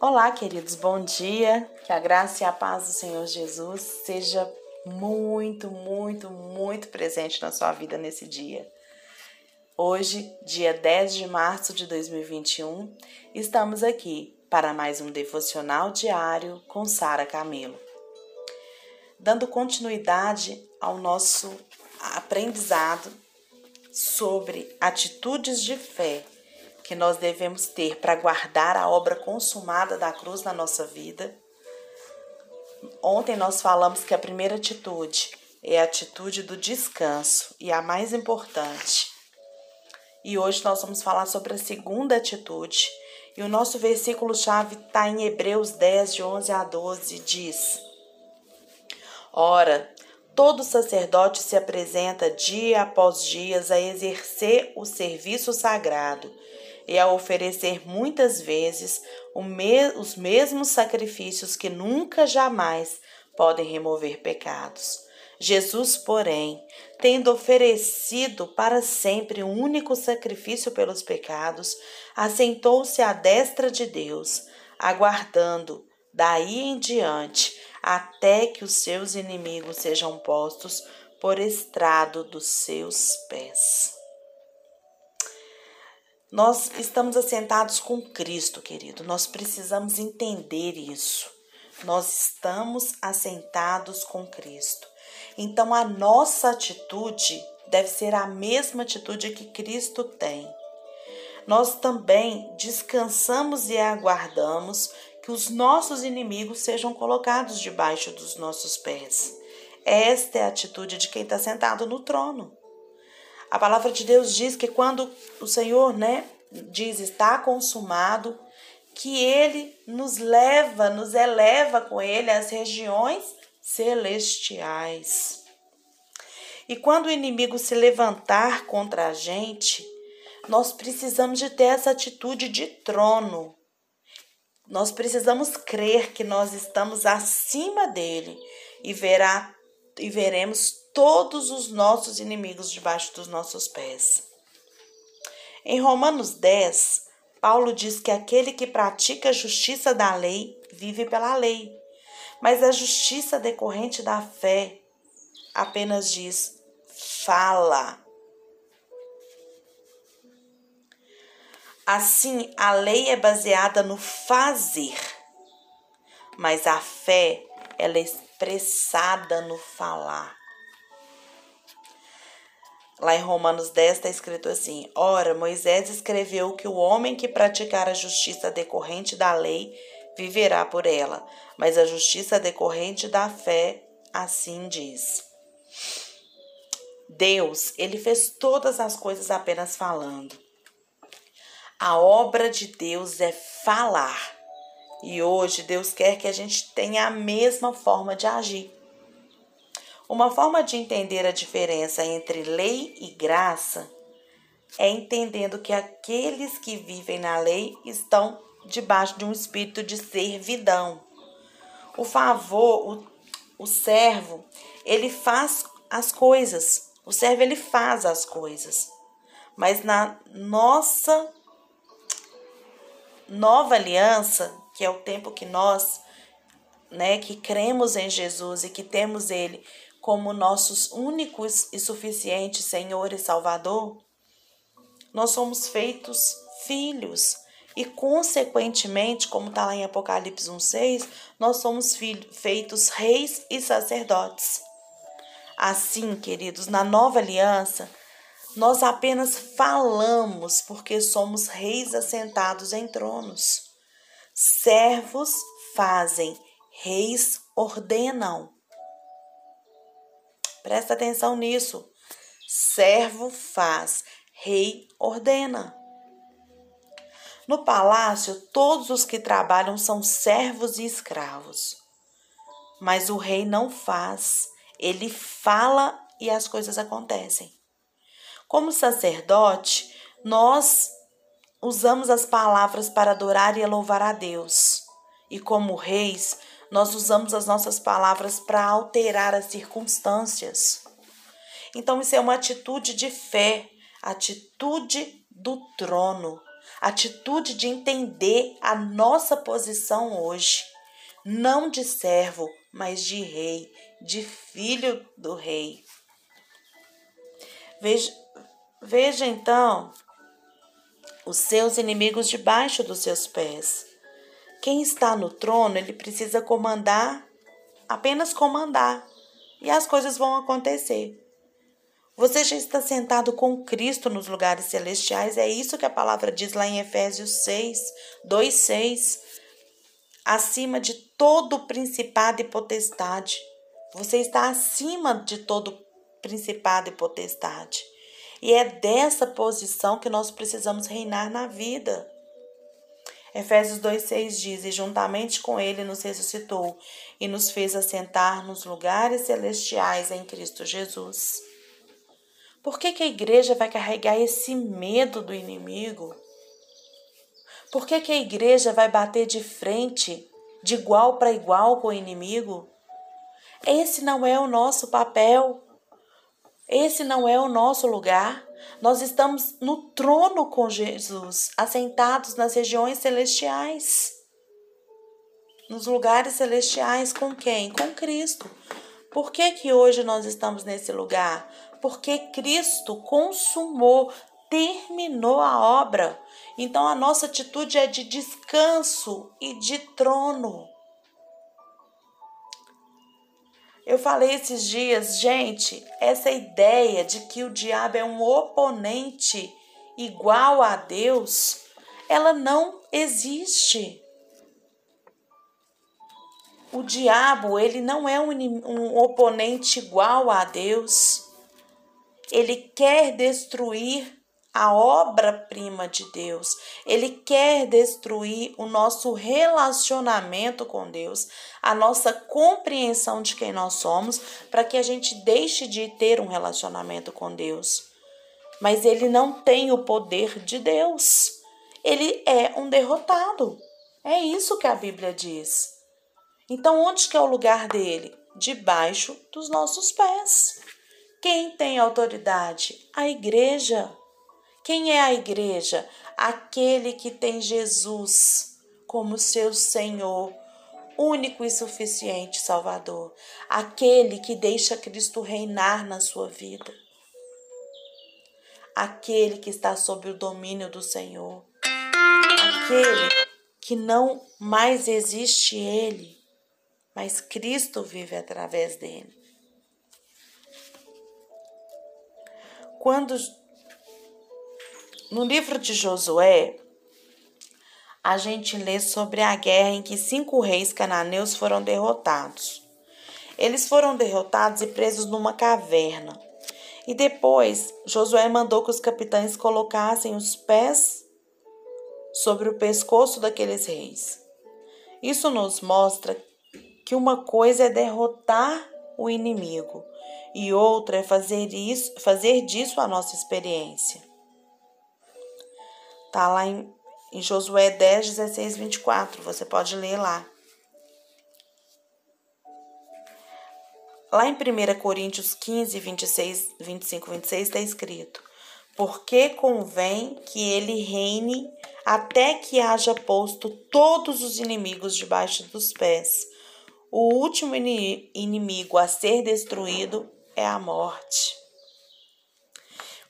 Olá, queridos, bom dia. Que a graça e a paz do Senhor Jesus seja muito, muito, muito presente na sua vida nesse dia. Hoje, dia 10 de março de 2021, estamos aqui para mais um devocional diário com Sara Camelo. Dando continuidade ao nosso aprendizado sobre atitudes de fé que nós devemos ter para guardar a obra consumada da cruz na nossa vida. Ontem nós falamos que a primeira atitude é a atitude do descanso e a mais importante. E hoje nós vamos falar sobre a segunda atitude. E o nosso versículo-chave está em Hebreus 10, de 11 a 12, diz: Ora, todo sacerdote se apresenta dia após dia a exercer o serviço sagrado e a oferecer muitas vezes os mesmos sacrifícios que nunca jamais podem remover pecados. Jesus, porém, tendo oferecido para sempre um único sacrifício pelos pecados, assentou-se à destra de Deus, aguardando daí em diante até que os seus inimigos sejam postos por estrado dos seus pés. Nós estamos assentados com Cristo, querido. Nós precisamos entender isso. Nós estamos assentados com Cristo. Então a nossa atitude deve ser a mesma atitude que Cristo tem. Nós também descansamos e aguardamos que os nossos inimigos sejam colocados debaixo dos nossos pés. Esta é a atitude de quem está sentado no trono. A palavra de Deus diz que quando o Senhor, né, diz está consumado, que ele nos leva, nos eleva com ele às regiões celestiais. E quando o inimigo se levantar contra a gente, nós precisamos de ter essa atitude de trono. Nós precisamos crer que nós estamos acima dele e verá e veremos todos os nossos inimigos debaixo dos nossos pés. Em Romanos 10, Paulo diz que aquele que pratica a justiça da lei vive pela lei, mas a justiça decorrente da fé apenas diz fala. Assim, a lei é baseada no fazer, mas a fé ela é expressada no falar. Lá em Romanos 10 está escrito assim: Ora, Moisés escreveu que o homem que praticar a justiça decorrente da lei viverá por ela, mas a justiça decorrente da fé assim diz. Deus, ele fez todas as coisas apenas falando. A obra de Deus é falar. E hoje Deus quer que a gente tenha a mesma forma de agir. Uma forma de entender a diferença entre lei e graça é entendendo que aqueles que vivem na lei estão debaixo de um espírito de servidão. O favor, o, o servo, ele faz as coisas. O servo ele faz as coisas. Mas na nossa nova aliança, que é o tempo que nós, né, que cremos em Jesus e que temos ele como nossos únicos e suficientes Senhor e Salvador, nós somos feitos filhos e, consequentemente, como está lá em Apocalipse 1,6, nós somos feitos reis e sacerdotes. Assim, queridos, na nova aliança, nós apenas falamos porque somos reis assentados em tronos. Servos fazem, reis ordenam. Presta atenção nisso. Servo faz, rei ordena. No palácio, todos os que trabalham são servos e escravos. Mas o rei não faz, ele fala e as coisas acontecem. Como sacerdote, nós usamos as palavras para adorar e louvar a Deus. E como reis, nós usamos as nossas palavras para alterar as circunstâncias. Então, isso é uma atitude de fé, atitude do trono, atitude de entender a nossa posição hoje, não de servo, mas de rei, de filho do rei. Veja, veja então os seus inimigos debaixo dos seus pés. Quem está no trono, ele precisa comandar, apenas comandar, e as coisas vão acontecer. Você já está sentado com Cristo nos lugares celestiais, é isso que a palavra diz lá em Efésios 6, 2, 6. Acima de todo principado e potestade. Você está acima de todo principado e potestade. E é dessa posição que nós precisamos reinar na vida. Efésios 2,6 diz: E juntamente com ele nos ressuscitou e nos fez assentar nos lugares celestiais em Cristo Jesus. Por que, que a igreja vai carregar esse medo do inimigo? Por que, que a igreja vai bater de frente, de igual para igual com o inimigo? Esse não é o nosso papel. Esse não é o nosso lugar. Nós estamos no trono com Jesus, assentados nas regiões celestiais. Nos lugares celestiais com quem? Com Cristo. Por que, que hoje nós estamos nesse lugar? Porque Cristo consumou, terminou a obra. Então a nossa atitude é de descanso e de trono. Eu falei esses dias, gente, essa ideia de que o diabo é um oponente igual a Deus, ela não existe. O diabo, ele não é um, um oponente igual a Deus. Ele quer destruir a obra-prima de Deus. Ele quer destruir o nosso relacionamento com Deus, a nossa compreensão de quem nós somos, para que a gente deixe de ter um relacionamento com Deus. Mas ele não tem o poder de Deus. Ele é um derrotado. É isso que a Bíblia diz. Então, onde que é o lugar dele? Debaixo dos nossos pés. Quem tem autoridade? A igreja. Quem é a igreja? Aquele que tem Jesus como seu Senhor, único e suficiente Salvador. Aquele que deixa Cristo reinar na sua vida. Aquele que está sob o domínio do Senhor. Aquele que não mais existe ele mas Cristo vive através dele. Quando no livro de Josué, a gente lê sobre a guerra em que cinco reis cananeus foram derrotados. Eles foram derrotados e presos numa caverna. E depois, Josué mandou que os capitães colocassem os pés sobre o pescoço daqueles reis. Isso nos mostra que uma coisa é derrotar o inimigo e outra é fazer isso, fazer disso a nossa experiência. Tá lá em, em Josué 10, 16, 24, você pode ler lá. Lá em 1 Coríntios 15, 26, 25, 26 está escrito: Porque convém que ele reine até que haja posto todos os inimigos debaixo dos pés. O último inimigo a ser destruído é a morte.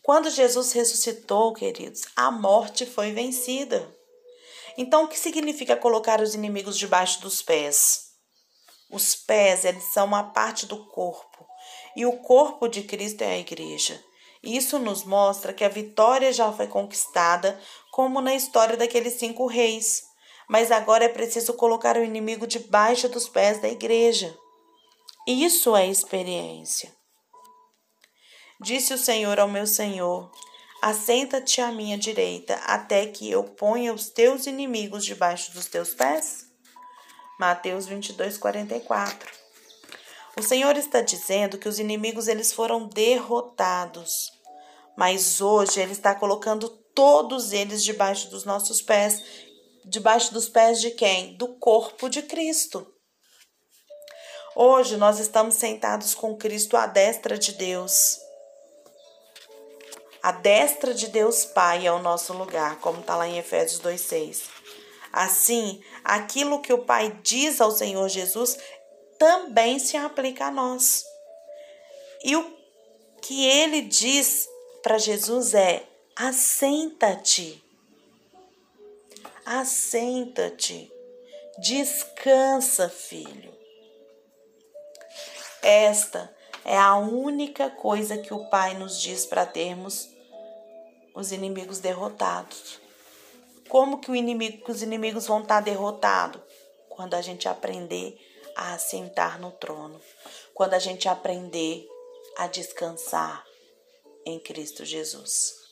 Quando Jesus ressuscitou, queridos, a morte foi vencida. Então, o que significa colocar os inimigos debaixo dos pés? Os pés, eles são uma parte do corpo, e o corpo de Cristo é a igreja. Isso nos mostra que a vitória já foi conquistada, como na história daqueles cinco reis mas agora é preciso colocar o inimigo debaixo dos pés da igreja. Isso é experiência. Disse o Senhor ao meu Senhor: Assenta-te à minha direita, até que eu ponha os teus inimigos debaixo dos teus pés. Mateus 22, 44. O Senhor está dizendo que os inimigos eles foram derrotados, mas hoje Ele está colocando todos eles debaixo dos nossos pés debaixo dos pés de quem? Do corpo de Cristo. Hoje nós estamos sentados com Cristo à destra de Deus. A destra de Deus Pai é o nosso lugar, como está lá em Efésios 2,6. Assim, aquilo que o Pai diz ao Senhor Jesus também se aplica a nós. E o que ele diz para Jesus é: assenta-te. Assenta-te. Descansa, filho. Esta é a única coisa que o Pai nos diz para termos os inimigos derrotados. Como que, inimigo, que os inimigos vão estar tá derrotados? Quando a gente aprender a assentar no trono. Quando a gente aprender a descansar em Cristo Jesus.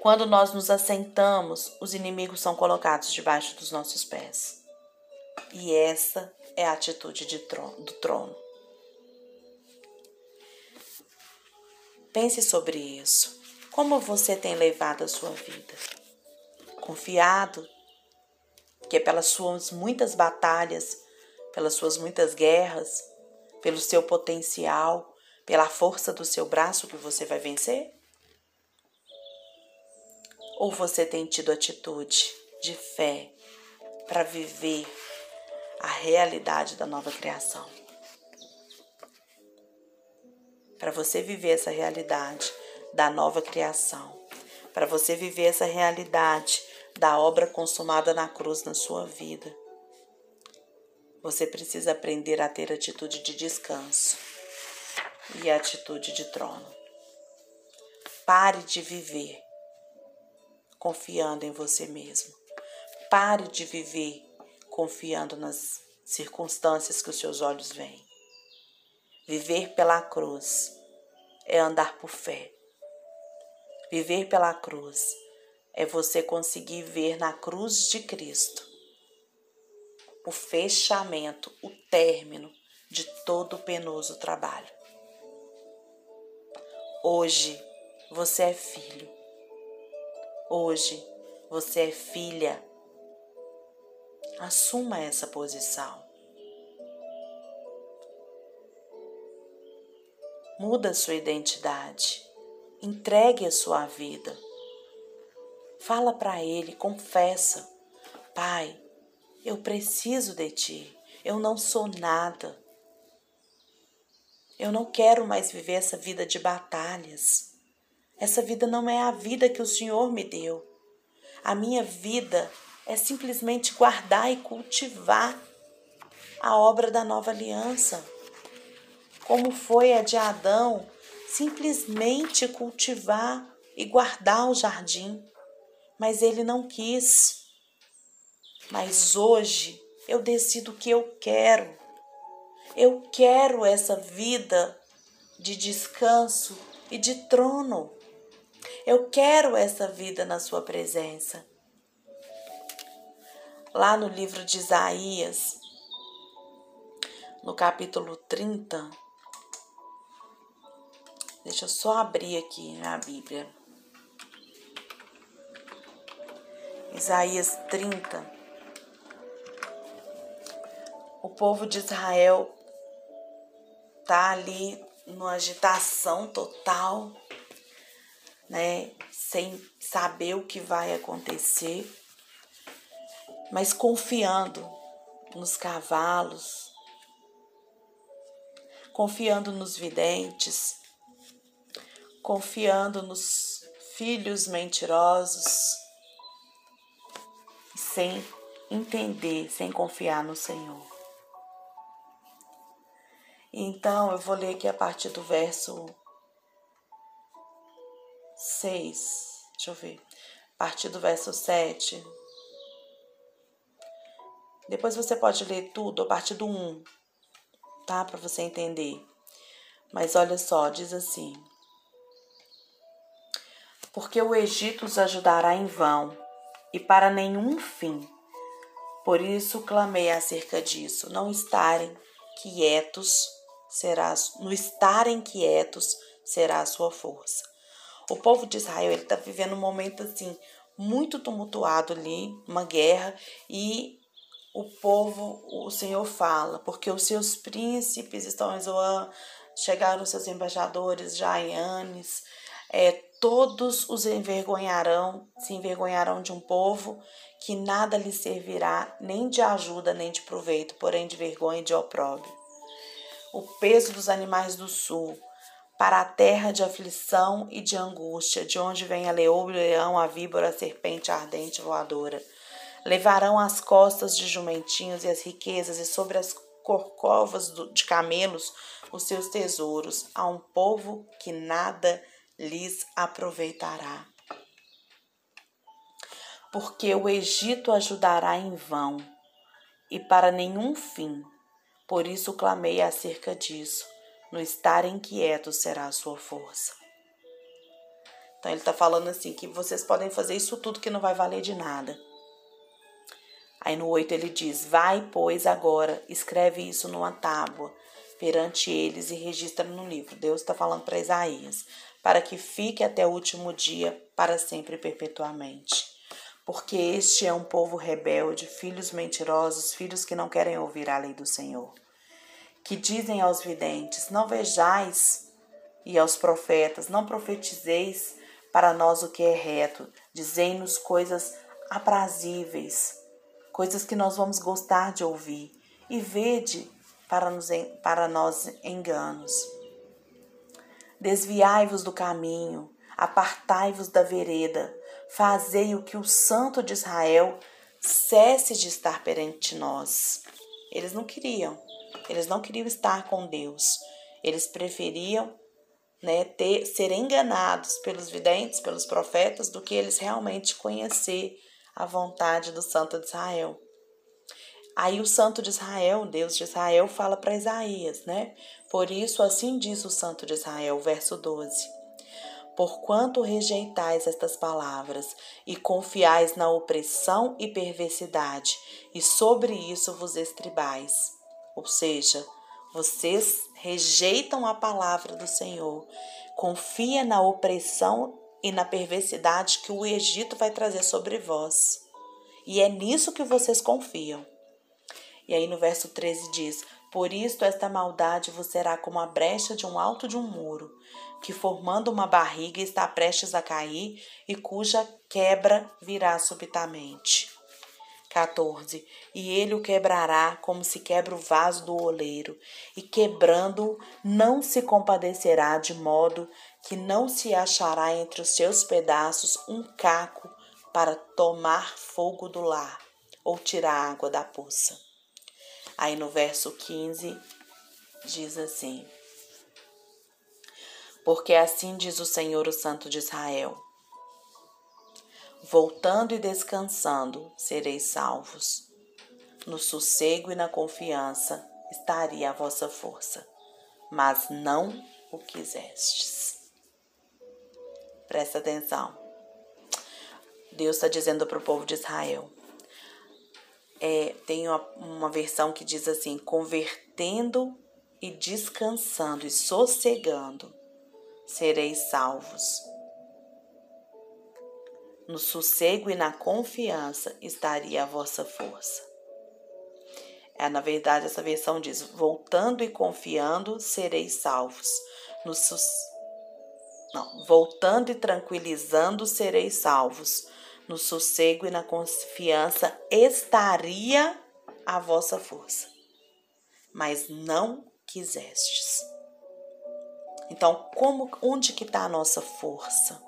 Quando nós nos assentamos, os inimigos são colocados debaixo dos nossos pés. E essa é a atitude trono, do trono. Pense sobre isso. Como você tem levado a sua vida? Confiado que é pelas suas muitas batalhas, pelas suas muitas guerras, pelo seu potencial, pela força do seu braço que você vai vencer? Ou você tem tido atitude de fé para viver a realidade da nova criação? Para você viver essa realidade da nova criação, para você viver essa realidade da obra consumada na cruz na sua vida, você precisa aprender a ter atitude de descanso e atitude de trono. Pare de viver confiando em você mesmo. Pare de viver confiando nas circunstâncias que os seus olhos veem. Viver pela cruz é andar por fé. Viver pela cruz é você conseguir ver na cruz de Cristo o fechamento, o término de todo o penoso trabalho. Hoje você é filho Hoje você é filha. Assuma essa posição. Muda sua identidade. Entregue a sua vida. Fala para ele, confessa: Pai, eu preciso de ti. Eu não sou nada. Eu não quero mais viver essa vida de batalhas. Essa vida não é a vida que o Senhor me deu. A minha vida é simplesmente guardar e cultivar a obra da nova aliança. Como foi a de Adão, simplesmente cultivar e guardar o jardim. Mas ele não quis. Mas hoje eu decido que eu quero. Eu quero essa vida de descanso e de trono. Eu quero essa vida na Sua presença. Lá no livro de Isaías, no capítulo 30, deixa eu só abrir aqui na Bíblia. Isaías 30. O povo de Israel tá ali numa agitação total né, sem saber o que vai acontecer, mas confiando nos cavalos, confiando nos videntes, confiando nos filhos mentirosos, sem entender, sem confiar no Senhor. Então, eu vou ler aqui a partir do verso 6. Deixa eu ver. A partir do verso 7. Depois você pode ler tudo a partir do 1, tá? Para você entender. Mas olha só, diz assim: Porque o Egito os ajudará em vão e para nenhum fim. Por isso clamei acerca disso, não estarem quietos será no estarem quietos será a sua força. O povo de Israel está vivendo um momento assim muito tumultuado ali, uma guerra, e o povo, o Senhor fala, porque os seus príncipes estão chegaram seus embaixadores Jaianes, é, todos os envergonharão, se envergonharão de um povo que nada lhes servirá, nem de ajuda, nem de proveito, porém de vergonha e de opróbrio. O peso dos animais do sul, para a terra de aflição e de angústia, de onde vem a leoa, o leão, a víbora, a serpente ardente voadora. Levarão as costas de jumentinhos e as riquezas, e sobre as corcovas de camelos os seus tesouros, a um povo que nada lhes aproveitará. Porque o Egito ajudará em vão e para nenhum fim. Por isso clamei acerca disso. No estar inquieto será a sua força. Então ele está falando assim que vocês podem fazer isso tudo que não vai valer de nada. Aí no 8 ele diz: Vai, pois, agora, escreve isso numa tábua perante eles e registra no livro. Deus está falando para Isaías para que fique até o último dia, para sempre e perpetuamente. Porque este é um povo rebelde, filhos mentirosos, filhos que não querem ouvir a lei do Senhor. Que dizem aos videntes: Não vejais, e aos profetas: Não profetizeis para nós o que é reto, dizei-nos coisas aprazíveis, coisas que nós vamos gostar de ouvir, e vede para, nos, para nós enganos. Desviai-vos do caminho, apartai-vos da vereda, fazei o que o Santo de Israel cesse de estar perante nós. Eles não queriam, eles não queriam estar com Deus, eles preferiam né, ter, ser enganados pelos videntes, pelos profetas, do que eles realmente conhecer a vontade do Santo de Israel. Aí o Santo de Israel, Deus de Israel, fala para Isaías, né? Por isso, assim diz o Santo de Israel, verso 12: Porquanto rejeitais estas palavras e confiais na opressão e perversidade, e sobre isso vos estribais. Ou seja, vocês rejeitam a palavra do Senhor, confia na opressão e na perversidade que o Egito vai trazer sobre vós. E é nisso que vocês confiam. E aí no verso 13 diz: Por isto esta maldade vos será como a brecha de um alto de um muro, que formando uma barriga está prestes a cair e cuja quebra virá subitamente. 14. E ele o quebrará como se quebra o vaso do oleiro, e quebrando-o, não se compadecerá, de modo que não se achará entre os seus pedaços um caco para tomar fogo do lar ou tirar água da poça. Aí no verso 15 diz assim: Porque assim diz o Senhor, o Santo de Israel: Voltando e descansando, sereis salvos. No sossego e na confiança estaria a vossa força, mas não o quisestes. Presta atenção. Deus está dizendo para o povo de Israel: é, tem uma, uma versão que diz assim: convertendo e descansando e sossegando, sereis salvos. No sossego e na confiança estaria a vossa força. É, na verdade, essa versão diz: voltando e confiando, sereis salvos. No sus... Não, voltando e tranquilizando, sereis salvos no sossego e na confiança estaria a vossa força, mas não quisestes. Então, como onde que está a nossa força?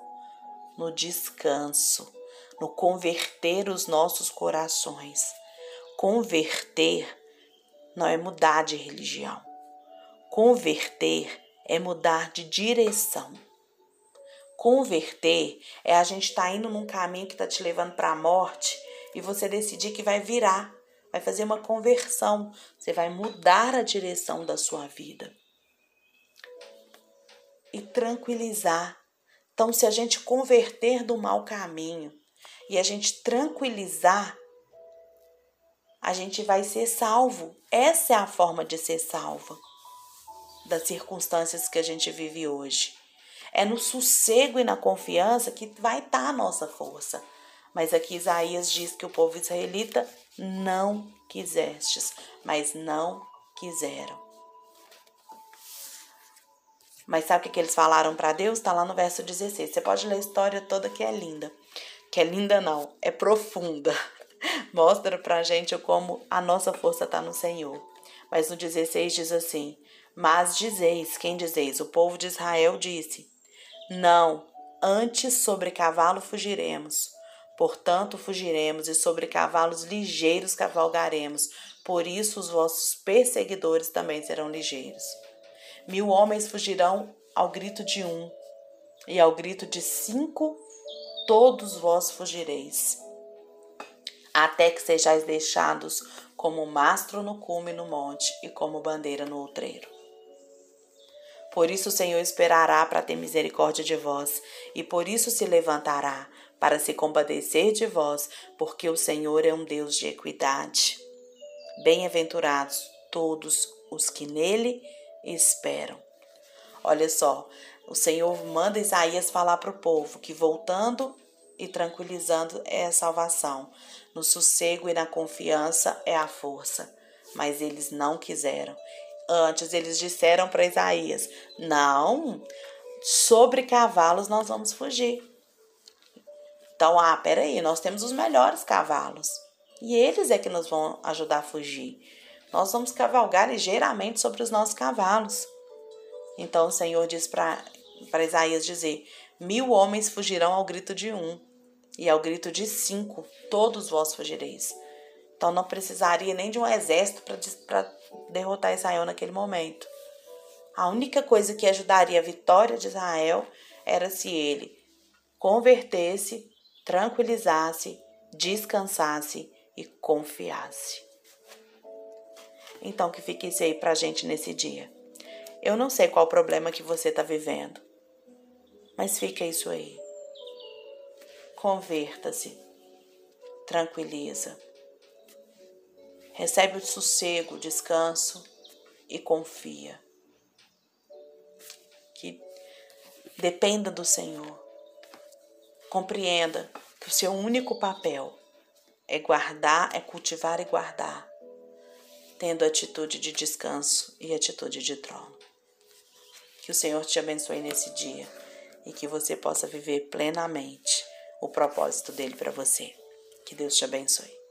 No descanso, no converter os nossos corações. Converter não é mudar de religião. Converter é mudar de direção. Converter é a gente estar tá indo num caminho que está te levando para a morte e você decidir que vai virar, vai fazer uma conversão, você vai mudar a direção da sua vida. E tranquilizar. Então, se a gente converter do mau caminho e a gente tranquilizar, a gente vai ser salvo. Essa é a forma de ser salvo das circunstâncias que a gente vive hoje. É no sossego e na confiança que vai estar tá a nossa força. Mas aqui Isaías diz que o povo israelita não quisestes, mas não quiseram. Mas sabe o que eles falaram para Deus? Está lá no verso 16. Você pode ler a história toda que é linda. Que é linda não, é profunda. Mostra pra gente como a nossa força está no Senhor. Mas no 16 diz assim: Mas dizeis, quem dizeis? O povo de Israel disse: Não, antes sobre cavalo fugiremos. Portanto, fugiremos e sobre cavalos ligeiros cavalgaremos. Por isso, os vossos perseguidores também serão ligeiros. Mil homens fugirão ao grito de um, e ao grito de cinco, todos vós fugireis. Até que sejais deixados como mastro no cume no monte e como bandeira no outreiro. Por isso o Senhor esperará para ter misericórdia de vós, e por isso se levantará para se compadecer de vós, porque o Senhor é um Deus de equidade. Bem-aventurados todos os que nele esperam. Olha só, o Senhor manda Isaías falar para o povo que voltando e tranquilizando é a salvação, no sossego e na confiança é a força. Mas eles não quiseram. Antes eles disseram para Isaías: Não, sobre cavalos nós vamos fugir. Então, ah, peraí, nós temos os melhores cavalos. E eles é que nos vão ajudar a fugir. Nós vamos cavalgar ligeiramente sobre os nossos cavalos. Então o Senhor diz para Isaías dizer: Mil homens fugirão ao grito de um, e ao grito de cinco, todos vós fugireis. Então não precisaria nem de um exército para derrotar Israel naquele momento. A única coisa que ajudaria a vitória de Israel era se ele convertesse, tranquilizasse, descansasse e confiasse. Então, que fique isso aí pra gente nesse dia. Eu não sei qual o problema que você está vivendo, mas fica isso aí. Converta-se, tranquiliza, recebe o sossego, o descanso e confia. Que dependa do Senhor. Compreenda que o seu único papel é guardar, é cultivar e guardar tendo atitude de descanso e atitude de trono. Que o Senhor te abençoe nesse dia e que você possa viver plenamente o propósito dele para você. Que Deus te abençoe.